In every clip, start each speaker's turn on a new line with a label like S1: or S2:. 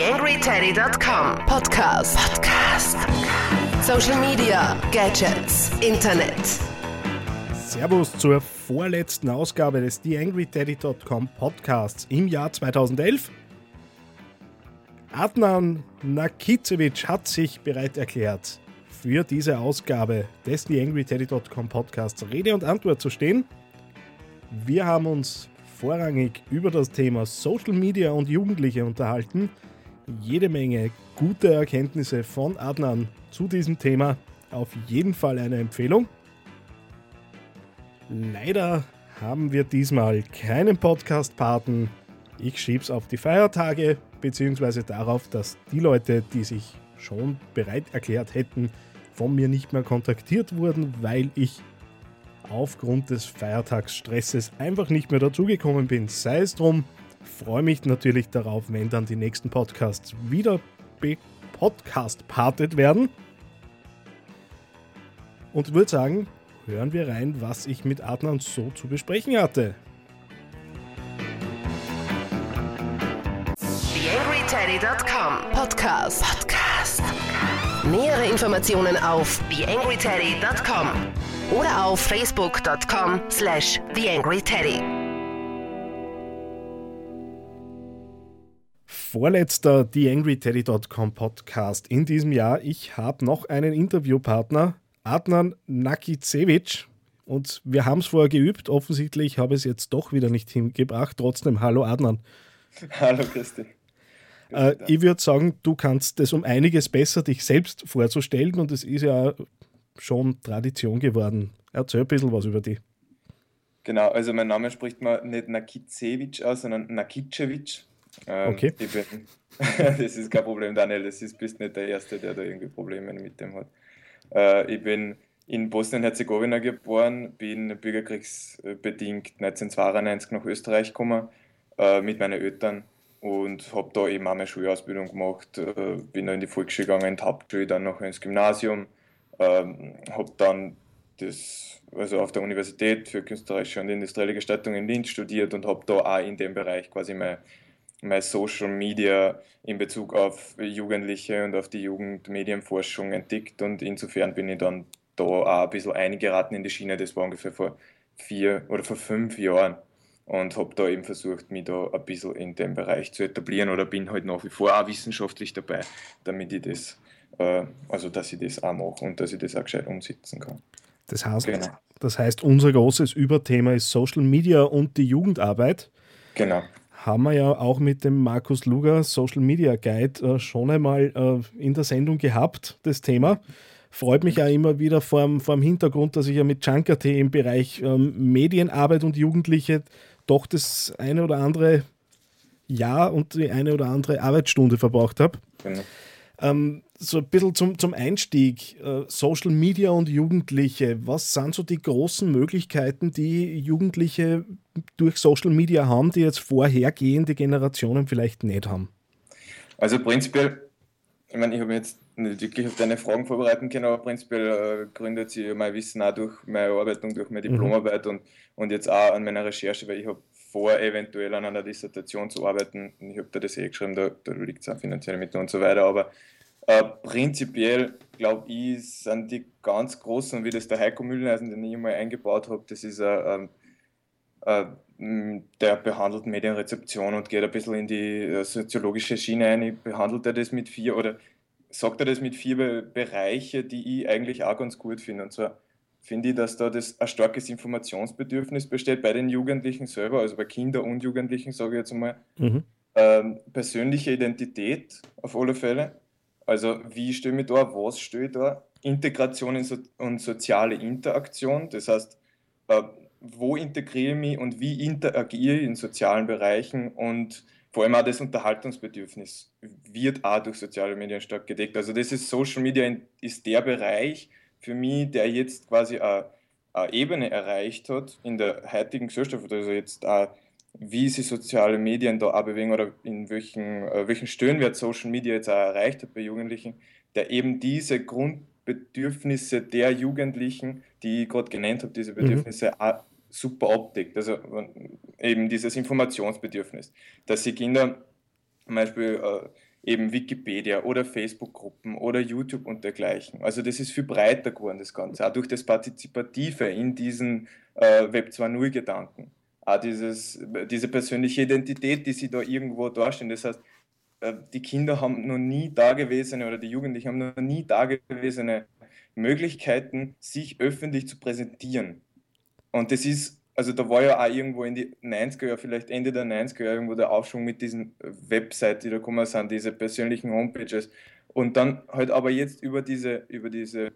S1: TheAngryTeddy.com Podcast. Podcast. Social Media, Gadgets, Internet.
S2: Servus zur vorletzten Ausgabe des TheAngryTeddy.com Podcasts im Jahr 2011. Adnan Nakicevic hat sich bereit erklärt, für diese Ausgabe des TheAngryTeddy.com Podcasts Rede und Antwort zu stehen. Wir haben uns vorrangig über das Thema Social Media und Jugendliche unterhalten. Jede Menge gute Erkenntnisse von Adnan zu diesem Thema. Auf jeden Fall eine Empfehlung. Leider haben wir diesmal keinen Podcast-Paten. Ich schieb's auf die Feiertage, beziehungsweise darauf, dass die Leute, die sich schon bereit erklärt hätten, von mir nicht mehr kontaktiert wurden, weil ich aufgrund des Feiertagsstresses einfach nicht mehr dazugekommen bin. Sei es drum, freue mich natürlich darauf, wenn dann die nächsten Podcasts wieder podcast-partet werden. Und würde sagen, hören wir rein, was ich mit Adnan so zu besprechen hatte.
S1: TheAngryTeddy.com Podcast. Podcast. Nähere Informationen auf TheAngryTeddy.com oder auf Facebook.com slash TheAngryTeddy.
S2: Vorletzter TheAngryTeddy.com Podcast in diesem Jahr. Ich habe noch einen Interviewpartner, Adnan Nakicevic. Und wir haben es vorher geübt. Offensichtlich habe ich es jetzt doch wieder nicht hingebracht. Trotzdem, hallo Adnan.
S3: Hallo Christi.
S2: Äh, ich würde sagen, du kannst es um einiges besser, dich selbst vorzustellen. Und es ist ja schon Tradition geworden. Erzähl ein bisschen was über dich.
S3: Genau, also mein Name spricht man nicht Nakicevic aus, sondern Nakicevic.
S2: Ähm, okay.
S3: Ich bin, das ist kein Problem, Daniel. Das ist, bist nicht der Erste, der da irgendwie Probleme mit dem hat. Äh, ich bin in Bosnien-Herzegowina geboren, bin bürgerkriegsbedingt 1992 nach Österreich gekommen äh, mit meinen Eltern und habe da eben auch meine Schulausbildung gemacht. Äh, bin dann in die Volksschule gegangen, in die Hauptschule, dann noch ins Gymnasium. Ähm, habe dann das, also auf der Universität für künstlerische und industrielle Gestaltung in Linz studiert und habe da auch in dem Bereich quasi mein, mein Social Media in Bezug auf Jugendliche und auf die Jugendmedienforschung entdeckt und insofern bin ich dann da auch ein bisschen eingeraten in die Schiene, das war ungefähr vor vier oder vor fünf Jahren und habe da eben versucht, mich da ein bisschen in dem Bereich zu etablieren oder bin halt nach wie vor auch wissenschaftlich dabei, damit ich das, äh, also dass ich das auch mache und dass ich das auch gescheit umsetzen kann.
S2: Das heißt, genau. das heißt, unser großes Überthema ist Social Media und die Jugendarbeit.
S3: Genau.
S2: Haben wir ja auch mit dem Markus Luger Social Media Guide äh, schon einmal äh, in der Sendung gehabt, das Thema. Freut mich auch immer wieder vor dem Hintergrund, dass ich ja mit Junker im Bereich ähm, Medienarbeit und Jugendliche doch das eine oder andere Jahr und die eine oder andere Arbeitsstunde verbraucht habe. Genau. Ähm, so ein bisschen zum, zum Einstieg, äh, Social Media und Jugendliche. Was sind so die großen Möglichkeiten, die Jugendliche durch Social Media haben, die jetzt vorhergehende Generationen vielleicht nicht haben?
S3: Also prinzipiell, ich meine, ich habe jetzt nicht wirklich auf deine Fragen vorbereiten können, aber prinzipiell äh, gründet sich mein Wissen auch durch meine Arbeit und durch meine mhm. Diplomarbeit mhm. und, und jetzt auch an meiner Recherche, weil ich habe vor, eventuell an einer Dissertation zu arbeiten. Ich habe da das eh geschrieben, da, da liegt es auch finanzielle Mittel und so weiter, aber äh, prinzipiell, glaube ich, sind die ganz großen, wie das der Heiko Mühleisen, den ich mal eingebaut habe, das ist äh, äh, der behandelt Medienrezeption und geht ein bisschen in die äh, soziologische Schiene ein. Behandelt er das mit vier oder sagt er das mit vier Bereiche, die ich eigentlich auch ganz gut finde. Und zwar finde ich, dass da das ein starkes Informationsbedürfnis besteht bei den Jugendlichen selber, also bei Kindern und Jugendlichen, sage ich jetzt einmal. Mhm. Ähm, persönliche Identität auf alle Fälle. Also wie stehe ich da, was stehe ich da? Integration und soziale Interaktion, das heißt, äh, wo integriere ich mich und wie interagiere ich in sozialen Bereichen und vor allem auch das Unterhaltungsbedürfnis wird auch durch soziale Medien stark gedeckt. Also das ist Social Media ist der Bereich für mich, der jetzt quasi eine, eine Ebene erreicht hat in der heutigen Gesellschaft, also jetzt auch wie sich soziale Medien da auch bewegen oder in welchen, äh, welchen Stöhnwert Social Media jetzt auch erreicht hat bei Jugendlichen, der eben diese Grundbedürfnisse der Jugendlichen, die ich gerade genannt habe, diese mhm. Bedürfnisse mhm. auch super abdeckt. Also eben dieses Informationsbedürfnis, dass sie Kinder zum Beispiel äh, eben Wikipedia oder Facebook-Gruppen oder YouTube und dergleichen. Also das ist viel breiter geworden, das Ganze, auch durch das Partizipative in diesen äh, Web 2.0-Gedanken. Auch dieses, diese persönliche Identität, die sie da irgendwo darstellen. Das heißt, äh, die Kinder haben noch nie dagewesene oder die Jugendlichen haben noch nie dagewesene Möglichkeiten, sich öffentlich zu präsentieren. Und das ist also da war ja auch irgendwo in die 90er Jahre, vielleicht Ende der 90er Jahre, irgendwo der Aufschwung mit diesen Websites, die da gekommen sind, diese persönlichen Homepages. Und dann halt aber jetzt über diese, über diese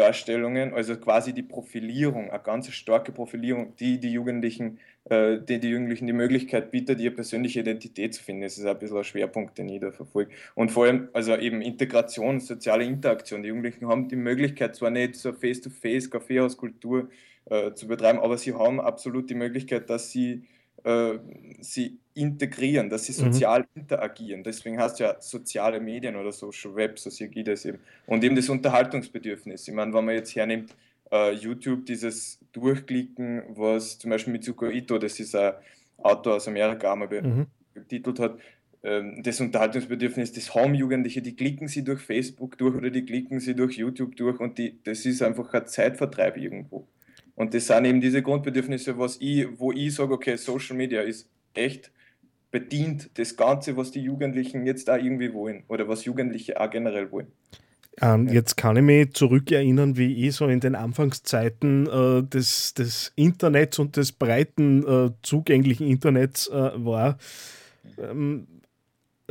S3: Profildarstellungen, also quasi die Profilierung, eine ganz starke Profilierung, die die Jugendlichen, äh, die die Jugendlichen die Möglichkeit bietet, ihre persönliche Identität zu finden. Das ist ein bisschen ein Schwerpunkt, den ich da verfolge. Und vor allem, also eben Integration, soziale Interaktion. Die Jugendlichen haben die Möglichkeit, zwar nicht so Face-to-Face, Kaffeehauskultur, äh, zu betreiben, aber sie haben absolut die Möglichkeit, dass sie äh, sie integrieren, dass sie mhm. sozial mhm. interagieren. Deswegen heißt ja soziale Medien oder Social Web, so sehe ich das eben. Und eben das Unterhaltungsbedürfnis. Ich meine, wenn man jetzt hernimmt, uh, YouTube, dieses Durchklicken, was zum Beispiel Mitsuko Ito, das ist ein Autor aus Amerika, einmal mhm. betitelt hat, ähm, das Unterhaltungsbedürfnis des Home-Jugendliche, die klicken sie durch Facebook durch oder die klicken sie durch YouTube durch und die, das ist einfach ein Zeitvertreib irgendwo. Und das sind eben diese Grundbedürfnisse, was ich, wo ich sage, okay, Social Media ist echt bedient das Ganze, was die Jugendlichen jetzt da irgendwie wollen oder was Jugendliche auch generell wollen.
S2: Ähm, ja. Jetzt kann ich mich zurückerinnern, wie ich so in den Anfangszeiten äh, des, des Internets und des breiten äh, zugänglichen Internets äh, war. Ähm,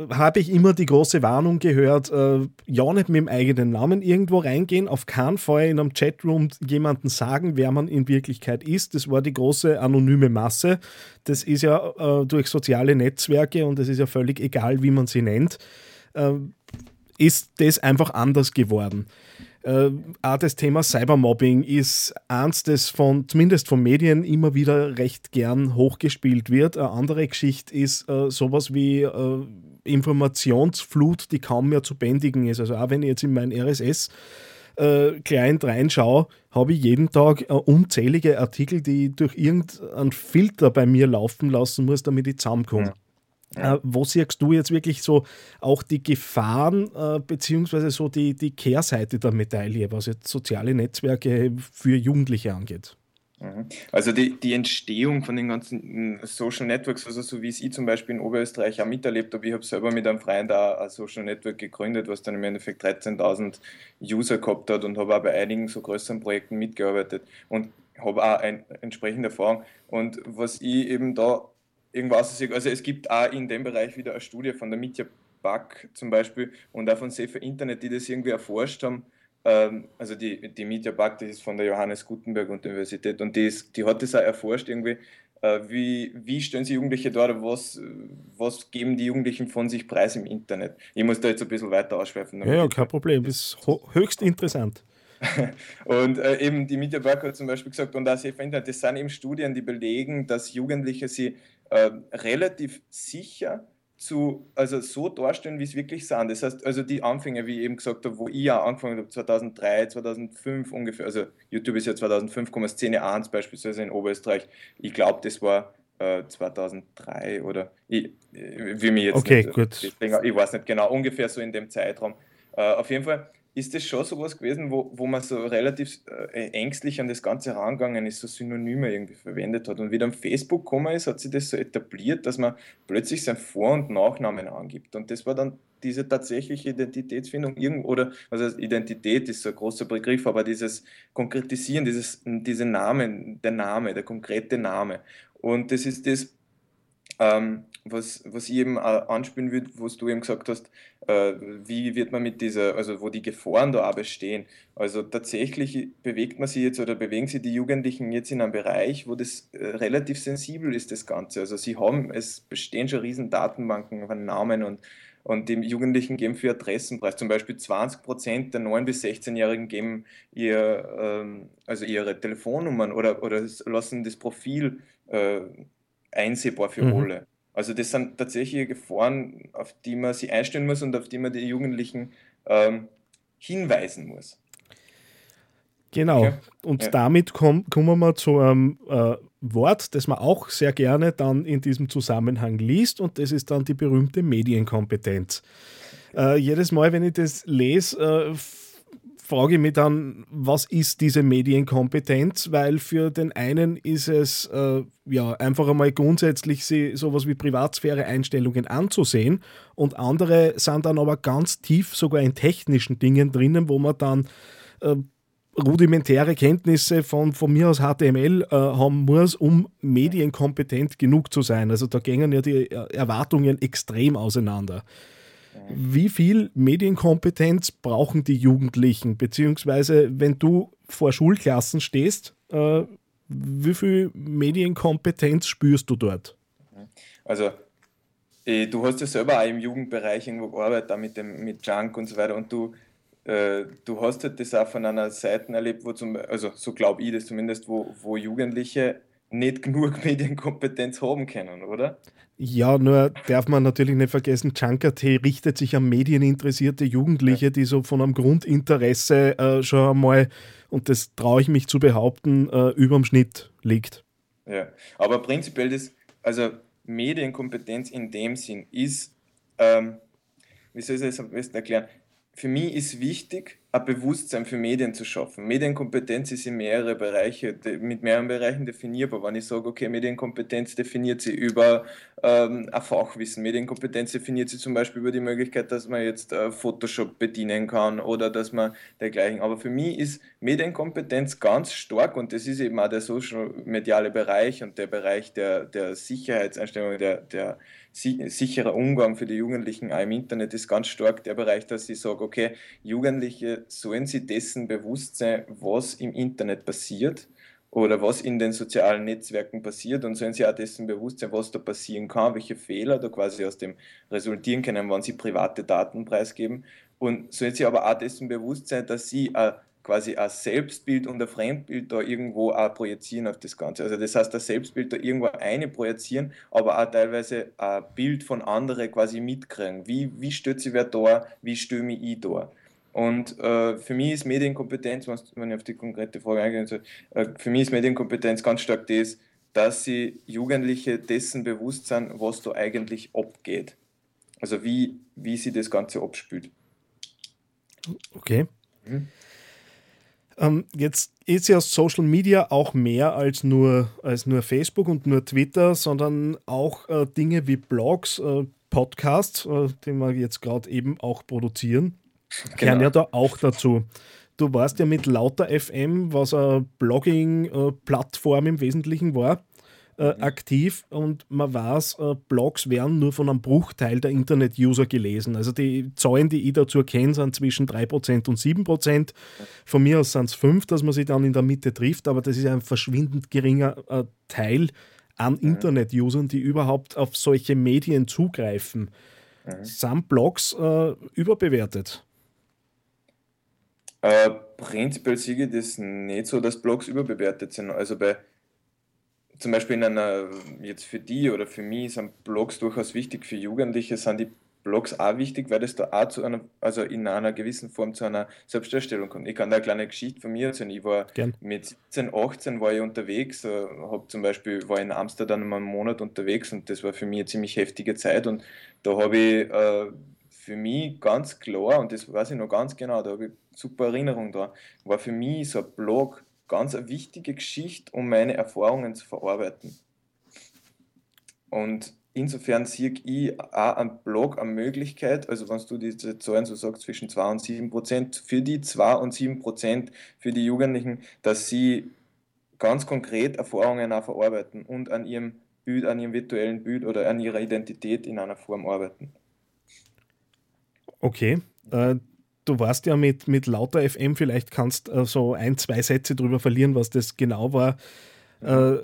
S2: habe ich immer die große Warnung gehört, äh, ja nicht mit dem eigenen Namen irgendwo reingehen, auf keinen Fall in einem Chatroom jemanden sagen, wer man in Wirklichkeit ist. Das war die große anonyme Masse. Das ist ja äh, durch soziale Netzwerke und es ist ja völlig egal, wie man sie nennt, äh, ist das einfach anders geworden. Äh, auch das Thema Cybermobbing ist eins, das von, zumindest von Medien immer wieder recht gern hochgespielt wird. Eine andere Geschichte ist äh, sowas wie äh, Informationsflut, die kaum mehr zu bändigen ist. Also auch wenn ich jetzt in mein RSS äh, Client reinschaue, habe ich jeden Tag äh, unzählige Artikel, die ich durch irgendeinen Filter bei mir laufen lassen muss, damit ich zusammenkomme. Ja. Äh, wo siehst du jetzt wirklich so auch die Gefahren äh, beziehungsweise so die, die Kehrseite der Medaille, was jetzt soziale Netzwerke für Jugendliche angeht?
S3: Mhm. Also die, die Entstehung von den ganzen mm, Social Networks, also so wie es ich zum Beispiel in Oberösterreich auch miterlebt habe, ich habe selber mit einem Freund da ein Social Network gegründet, was dann im Endeffekt 13.000 User gehabt hat und habe auch bei einigen so größeren Projekten mitgearbeitet und habe auch eine entsprechende Erfahrung. Und was ich eben da irgendwas sehe, also es gibt auch in dem Bereich wieder eine Studie von der Mitya Back zum Beispiel und auch von Safer Internet, die das irgendwie erforscht haben, also die, die Media Bug, die ist von der Johannes Gutenberg Universität und die, ist, die hat das auch erforscht irgendwie, äh, wie, wie stellen sie Jugendliche dort, was, was geben die Jugendlichen von sich preis im Internet? Ich muss da jetzt ein bisschen weiter ausschweifen.
S2: Ja, ja, kein Problem, das ist höchst interessant.
S3: und äh, eben die Media Bug hat zum Beispiel gesagt, und das Internet, das sind eben Studien, die belegen, dass Jugendliche sie äh, relativ sicher zu, also so darstellen, wie es wirklich sind. Das heißt, also die Anfänge, wie ich eben gesagt habe, wo ich ja angefangen habe, 2003, 2005 ungefähr, also YouTube ist ja 2005, Szene 1 beispielsweise in Oberösterreich. Ich glaube, das war äh, 2003 oder ich, wie mir jetzt
S2: okay,
S3: nicht,
S2: gut.
S3: ich weiß nicht genau, ungefähr so in dem Zeitraum. Äh, auf jeden Fall ist das schon sowas gewesen, wo, wo man so relativ äh, ängstlich an das Ganze rangegangen ist, so Synonyme irgendwie verwendet hat. Und wie dann Facebook gekommen ist, hat sich das so etabliert, dass man plötzlich sein Vor- und Nachnamen angibt. Und das war dann diese tatsächliche Identitätsfindung irgendwo, oder also Identität ist so ein großer Begriff, aber dieses Konkretisieren, dieses, diese Namen, der Name, der konkrete Name. Und das ist das, ähm, was, was ich eben äh, anspielen würde, was du eben gesagt hast, äh, wie wird man mit dieser, also wo die Gefahren da auch bestehen. Also tatsächlich bewegt man sich jetzt oder bewegen sich die Jugendlichen jetzt in einem Bereich, wo das äh, relativ sensibel ist, das Ganze. Also sie haben, es bestehen schon riesen Datenbanken von Namen und und die Jugendlichen geben für Adressenpreis. Zum Beispiel 20 Prozent der 9- bis 16-Jährigen geben ihr, ähm, also ihre Telefonnummern oder, oder lassen das Profil äh, einsehbar für mhm. alle. Also das sind tatsächliche Gefahren, auf die man sich einstellen muss und auf die man die Jugendlichen ähm, hinweisen muss.
S2: Genau. Okay. Und ja. damit komm, kommen wir zu einem äh, Wort, das man auch sehr gerne dann in diesem Zusammenhang liest, und das ist dann die berühmte Medienkompetenz. Äh, jedes Mal, wenn ich das lese, äh, frage ich mich dann, was ist diese Medienkompetenz? Weil für den einen ist es äh, ja einfach einmal grundsätzlich sowas wie Privatsphäre-Einstellungen anzusehen und andere sind dann aber ganz tief sogar in technischen Dingen drinnen, wo man dann äh, rudimentäre Kenntnisse von, von mir aus HTML äh, haben muss, um medienkompetent genug zu sein. Also da gehen ja die Erwartungen extrem auseinander. Wie viel Medienkompetenz brauchen die Jugendlichen? Beziehungsweise, wenn du vor Schulklassen stehst, äh, wie viel Medienkompetenz spürst du dort?
S3: Also, äh, du hast ja selber auch im Jugendbereich irgendwo gearbeitet, mit, dem, mit Junk und so weiter, und du, äh, du hast halt das auch von einer Seite erlebt, wo zum, also so glaube ich das zumindest, wo, wo Jugendliche nicht genug Medienkompetenz haben können, oder?
S2: Ja, nur darf man natürlich nicht vergessen, Junker.t richtet sich an medieninteressierte Jugendliche, ja. die so von einem Grundinteresse äh, schon einmal, und das traue ich mich zu behaupten, äh, überm Schnitt liegt.
S3: Ja, aber prinzipiell das, also Medienkompetenz in dem Sinn ist, ähm, wie soll ich das am besten erklären? Für mich ist wichtig, ein Bewusstsein für Medien zu schaffen. Medienkompetenz ist in mehrere Bereiche, mit mehreren Bereichen definierbar. Wenn ich sage, okay, Medienkompetenz definiert sie über ähm, ein Fachwissen. Medienkompetenz definiert sie zum Beispiel über die Möglichkeit, dass man jetzt äh, Photoshop bedienen kann oder dass man dergleichen. Aber für mich ist Medienkompetenz ganz stark und das ist eben auch der social-mediale Bereich und der Bereich der, der Sicherheitseinstellungen, der, der sicherer Umgang für die Jugendlichen auch im Internet ist ganz stark der Bereich, dass ich sage, okay, Jugendliche sollen sie dessen bewusst sein, was im Internet passiert oder was in den sozialen Netzwerken passiert und sollen sie auch dessen bewusst sein, was da passieren kann, welche Fehler da quasi aus dem resultieren können, wenn sie private Daten preisgeben. Und sollen sie aber auch dessen bewusst sein, dass sie ein quasi ein Selbstbild und ein Fremdbild da irgendwo auch projizieren auf das Ganze. Also das heißt, das Selbstbild da irgendwo eine projizieren, aber auch teilweise ein Bild von anderen quasi mitkriegen. Wie, wie stellt sich wer da, wie mich ich da? Und äh, für mich ist Medienkompetenz, wenn ich auf die konkrete Frage eingehen soll, äh, für mich ist Medienkompetenz ganz stark das, dass sie Jugendliche dessen bewusst sind, was da eigentlich abgeht. Also wie, wie sie das Ganze abspült.
S2: Okay. Mhm. Ähm, jetzt ist ja Social Media auch mehr als nur, als nur Facebook und nur Twitter, sondern auch äh, Dinge wie Blogs, äh, Podcasts, äh, die wir jetzt gerade eben auch produzieren, genau. gehören ja da auch dazu. Du warst ja mit Lauter FM, was eine Blogging-Plattform im Wesentlichen war, äh, mhm. aktiv und man weiß, äh, Blogs werden nur von einem Bruchteil der Internet-User gelesen. Also die Zahlen, die ich dazu kenne, sind zwischen 3% und 7%. Von mir aus sind es 5%, dass man sich dann in der Mitte trifft, aber das ist ein verschwindend geringer äh, Teil an mhm. Internet-Usern, die überhaupt auf solche Medien zugreifen. Mhm. Sind Blogs überbewertet?
S3: Äh, prinzipiell sehe ich das nicht so, dass Blogs überbewertet sind. Also bei zum Beispiel in einer, jetzt für die oder für mich sind Blogs durchaus wichtig, für Jugendliche sind die Blogs auch wichtig, weil das da auch zu einer, also in einer gewissen Form zu einer Selbstdarstellung kommt. Ich kann da eine kleine Geschichte von mir erzählen. Ich war Gern. mit 17, 18 war ich unterwegs, äh, habe zum Beispiel, war in Amsterdam einen Monat unterwegs und das war für mich eine ziemlich heftige Zeit und da habe ich äh, für mich ganz klar, und das weiß ich noch ganz genau, da habe ich super Erinnerung da, war für mich so ein Blog ganz eine wichtige Geschichte, um meine Erfahrungen zu verarbeiten. Und insofern sehe ich auch am Blog eine Möglichkeit, also wenn du diese Zahlen so sagst, zwischen 2 und 7 Prozent, für die 2 und 7 Prozent, für die Jugendlichen, dass sie ganz konkret Erfahrungen auch verarbeiten und an ihrem Bild, an ihrem virtuellen Bild oder an ihrer Identität in einer Form arbeiten.
S2: Okay, äh, du warst ja mit, mit lauter FM, vielleicht kannst äh, so ein, zwei Sätze darüber verlieren, was das genau war. Äh,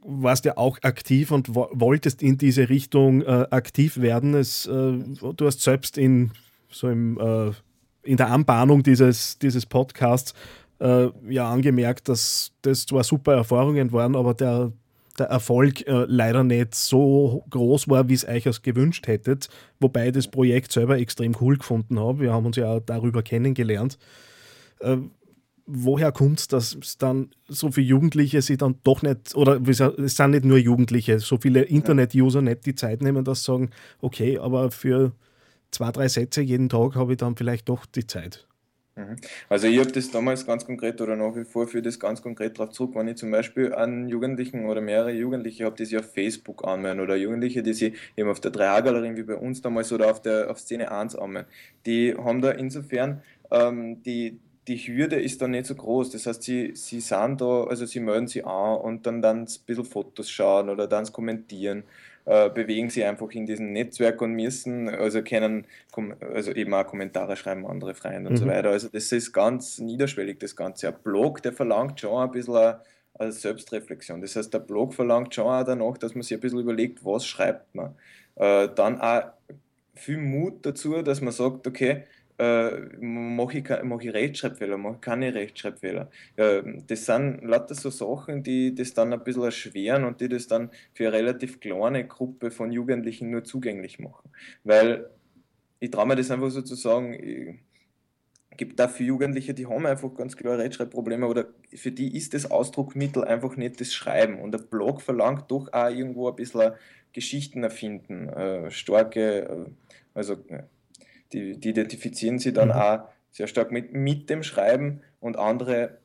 S2: warst ja auch aktiv und wo, wolltest in diese Richtung äh, aktiv werden. Es, äh, du hast selbst in so im, äh, in der Anbahnung dieses, dieses Podcasts äh, ja angemerkt, dass das zwar super Erfahrungen waren, aber der, der Erfolg äh, leider nicht so groß war, wie es euch es gewünscht hättet. Wobei ich das Projekt selber extrem cool gefunden habe. Wir haben uns ja auch darüber kennengelernt. Äh, woher kommt es, dass es dann so viele Jugendliche sich dann doch nicht, oder es sind nicht nur Jugendliche, so viele Internet-User nicht die Zeit nehmen, dass sie sagen, okay, aber für zwei, drei Sätze jeden Tag habe ich dann vielleicht doch die Zeit.
S3: Mhm. Also ich habe das damals ganz konkret oder nach wie vor für das ganz konkret darauf zurück, wenn ich zum Beispiel an Jugendlichen oder mehrere Jugendliche habe, die sich auf Facebook anmelden oder Jugendliche, die sich eben auf der 3A-Galerie wie bei uns damals oder auf der auf Szene 1 anmelden, die haben da insofern ähm, die, die Hürde ist dann nicht so groß. Das heißt, sie, sie sind da, also sie melden sich an und dann dann ein bisschen Fotos schauen oder dann kommentieren äh, bewegen sich einfach in diesem Netzwerk und müssen, also können also eben auch Kommentare schreiben, andere Freunde und mhm. so weiter. Also das ist ganz niederschwellig, das Ganze. Ein Blog, der verlangt schon ein bisschen eine, eine Selbstreflexion. Das heißt, der Blog verlangt schon auch danach, dass man sich ein bisschen überlegt, was schreibt man. Äh, dann auch viel Mut dazu, dass man sagt, okay, äh, mache ich, mach ich Rechtschreibfehler, mache ich keine Rechtschreibfehler. Äh, das sind lauter so Sachen, die das dann ein bisschen erschweren und die das dann für eine relativ kleine Gruppe von Jugendlichen nur zugänglich machen. Weil ich traue mir das einfach so zu sagen, es gibt da viele Jugendliche, die haben einfach ganz klar Rechtschreibprobleme oder für die ist das Ausdruckmittel einfach nicht das Schreiben. Und der Blog verlangt doch auch irgendwo ein bisschen Geschichten erfinden, äh, starke, äh, also die, die identifizieren sich dann mhm. auch sehr stark mit, mit dem Schreiben und andere,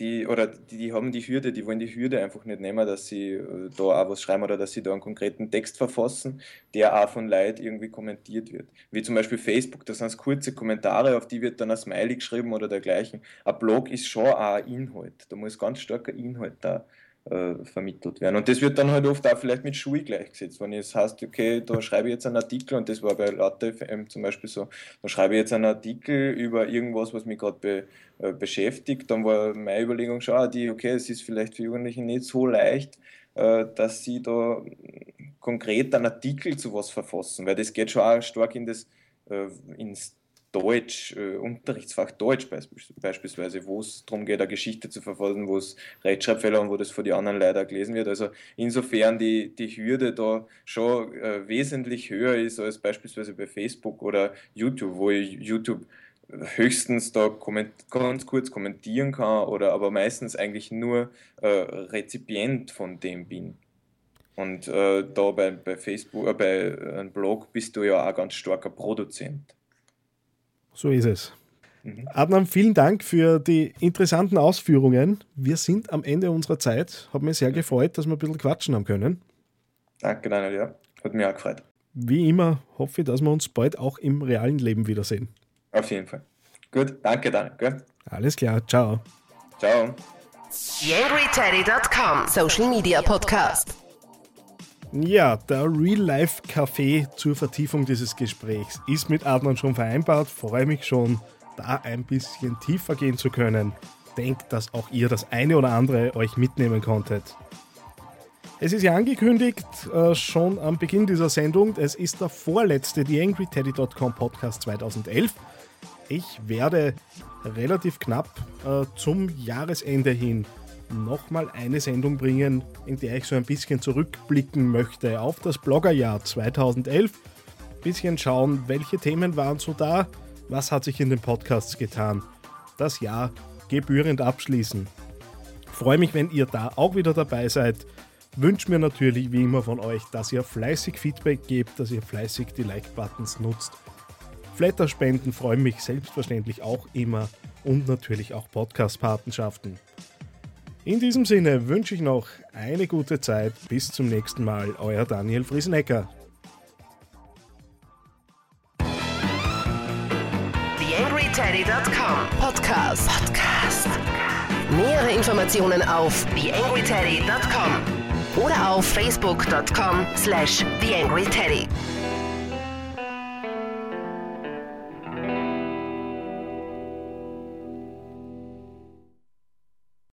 S3: die, oder die, die haben die Hürde, die wollen die Hürde einfach nicht nehmen, dass sie äh, da auch was schreiben oder dass sie da einen konkreten Text verfassen, der auch von Leuten irgendwie kommentiert wird. Wie zum Beispiel Facebook, da sind kurze Kommentare, auf die wird dann ein Smiley geschrieben oder dergleichen. Ein Blog ist schon auch ein Inhalt, da muss ganz starker Inhalt da vermittelt werden. Und das wird dann halt oft auch vielleicht mit Schule gleichgesetzt. Wenn es heißt, okay, da schreibe ich jetzt einen Artikel, und das war bei Latte FM zum Beispiel so, da schreibe ich jetzt einen Artikel über irgendwas, was mich gerade be, äh, beschäftigt, dann war meine Überlegung schon auch die, okay, es ist vielleicht für Jugendliche nicht so leicht, äh, dass sie da konkret einen Artikel zu was verfassen, weil das geht schon auch stark in das, äh, ins Deutsch, äh, Unterrichtsfach Deutsch beispielsweise, wo es darum geht, eine Geschichte zu verfolgen, wo es Rechtschreibfehler und wo das von den anderen leider gelesen wird. Also insofern die, die Hürde da schon äh, wesentlich höher ist als beispielsweise bei Facebook oder YouTube, wo ich YouTube höchstens da ganz kurz kommentieren kann oder aber meistens eigentlich nur äh, Rezipient von dem bin. Und äh, da bei, bei Facebook, äh, bei einem Blog bist du ja auch ganz starker Produzent.
S2: So ist es. Mhm. Adnan, vielen Dank für die interessanten Ausführungen. Wir sind am Ende unserer Zeit. Hat mich sehr gefreut, dass wir ein bisschen quatschen haben können.
S3: Danke, Daniel, ja. Hat mich auch gefreut.
S2: Wie immer hoffe ich, dass wir uns bald auch im realen Leben wiedersehen.
S3: Auf jeden Fall. Gut, danke, Daniel.
S2: Alles klar, ciao.
S3: Ciao.
S1: YangryTeddy.com Social Media Podcast.
S2: Ja, der Real-Life-Café zur Vertiefung dieses Gesprächs ist mit Adnan schon vereinbart. Freue mich schon, da ein bisschen tiefer gehen zu können. Denkt, dass auch ihr das eine oder andere euch mitnehmen konntet. Es ist ja angekündigt, äh, schon am Beginn dieser Sendung, es ist der vorletzte TheAngryTeddy.com Podcast 2011. Ich werde relativ knapp äh, zum Jahresende hin nochmal eine Sendung bringen, in der ich so ein bisschen zurückblicken möchte auf das Bloggerjahr 2011. Bisschen schauen, welche Themen waren so da, was hat sich in den Podcasts getan. Das Jahr gebührend abschließen. Freue mich, wenn ihr da auch wieder dabei seid. Wünsche mir natürlich wie immer von euch, dass ihr fleißig Feedback gebt, dass ihr fleißig die Like-Buttons nutzt. Flatterspenden freuen mich selbstverständlich auch immer und natürlich auch Podcast-Patenschaften. In diesem Sinne wünsche ich noch eine gute Zeit. Bis zum nächsten Mal. Euer Daniel Friesenecker.
S1: TheAngryTeddy.com Podcast. Podcast. Nähere Informationen auf TheAngryTeddy.com oder auf Facebook.com slash TheAngryTeddy.